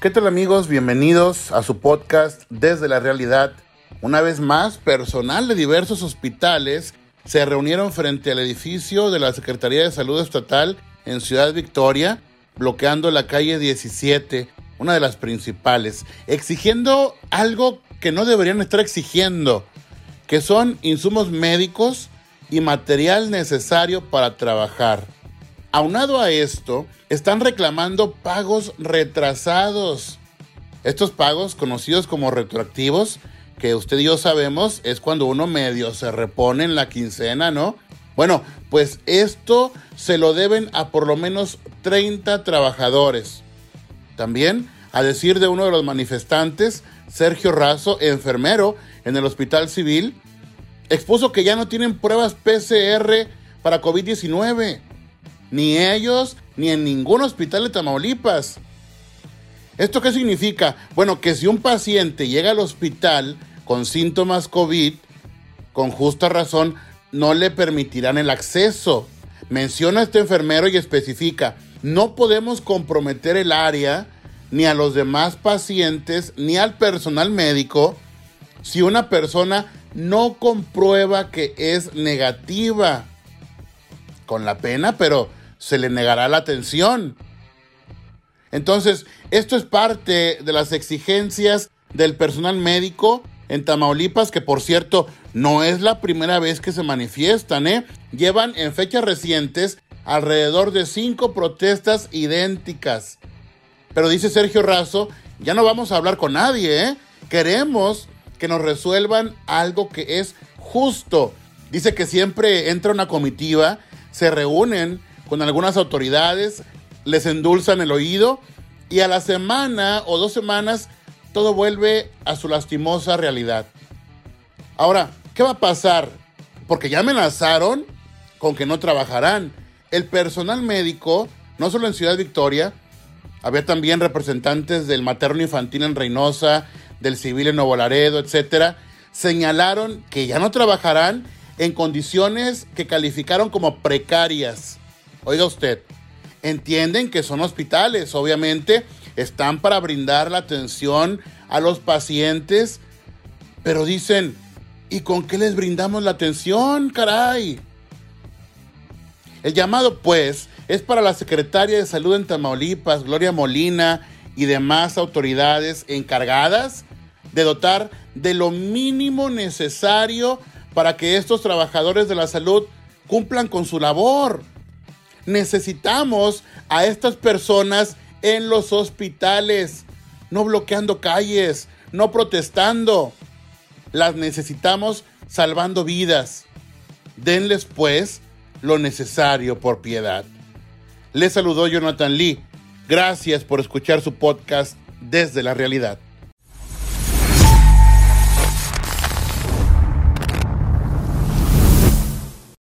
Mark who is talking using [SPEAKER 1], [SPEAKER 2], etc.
[SPEAKER 1] ¿Qué tal amigos? Bienvenidos a su podcast Desde la Realidad. Una vez más, personal de diversos hospitales se reunieron frente al edificio de la Secretaría de Salud Estatal en Ciudad Victoria, bloqueando la calle 17, una de las principales, exigiendo algo que no deberían estar exigiendo, que son insumos médicos y material necesario para trabajar. Aunado a esto, están reclamando pagos retrasados. Estos pagos, conocidos como retroactivos, que usted y yo sabemos, es cuando uno medio se repone en la quincena, ¿no? Bueno, pues esto se lo deben a por lo menos 30 trabajadores. También, a decir de uno de los manifestantes, Sergio Razo, enfermero en el Hospital Civil, expuso que ya no tienen pruebas PCR para COVID-19 ni ellos, ni en ningún hospital de Tamaulipas. ¿Esto qué significa? Bueno, que si un paciente llega al hospital con síntomas COVID, con justa razón, no le permitirán el acceso. Menciona este enfermero y especifica, no podemos comprometer el área, ni a los demás pacientes, ni al personal médico, si una persona no comprueba que es negativa. Con la pena, pero se le negará la atención. Entonces, esto es parte de las exigencias del personal médico en Tamaulipas, que por cierto, no es la primera vez que se manifiestan, ¿eh? Llevan en fechas recientes alrededor de cinco protestas idénticas. Pero dice Sergio Razo, ya no vamos a hablar con nadie, ¿eh? Queremos que nos resuelvan algo que es justo. Dice que siempre entra una comitiva, se reúnen con algunas autoridades, les endulzan el oído y a la semana o dos semanas todo vuelve a su lastimosa realidad. Ahora, ¿qué va a pasar? Porque ya amenazaron con que no trabajarán. El personal médico, no solo en Ciudad Victoria, había también representantes del materno infantil en Reynosa, del civil en Nuevo Laredo, etcétera, señalaron que ya no trabajarán en condiciones que calificaron como precarias. Oiga usted, entienden que son hospitales, obviamente están para brindar la atención a los pacientes, pero dicen, ¿y con qué les brindamos la atención, caray? El llamado, pues, es para la secretaria de Salud en Tamaulipas, Gloria Molina, y demás autoridades encargadas de dotar de lo mínimo necesario para que estos trabajadores de la salud cumplan con su labor. Necesitamos a estas personas en los hospitales, no bloqueando calles, no protestando. Las necesitamos salvando vidas. Denles pues lo necesario por piedad. Les saludó Jonathan Lee. Gracias por escuchar su podcast desde la realidad.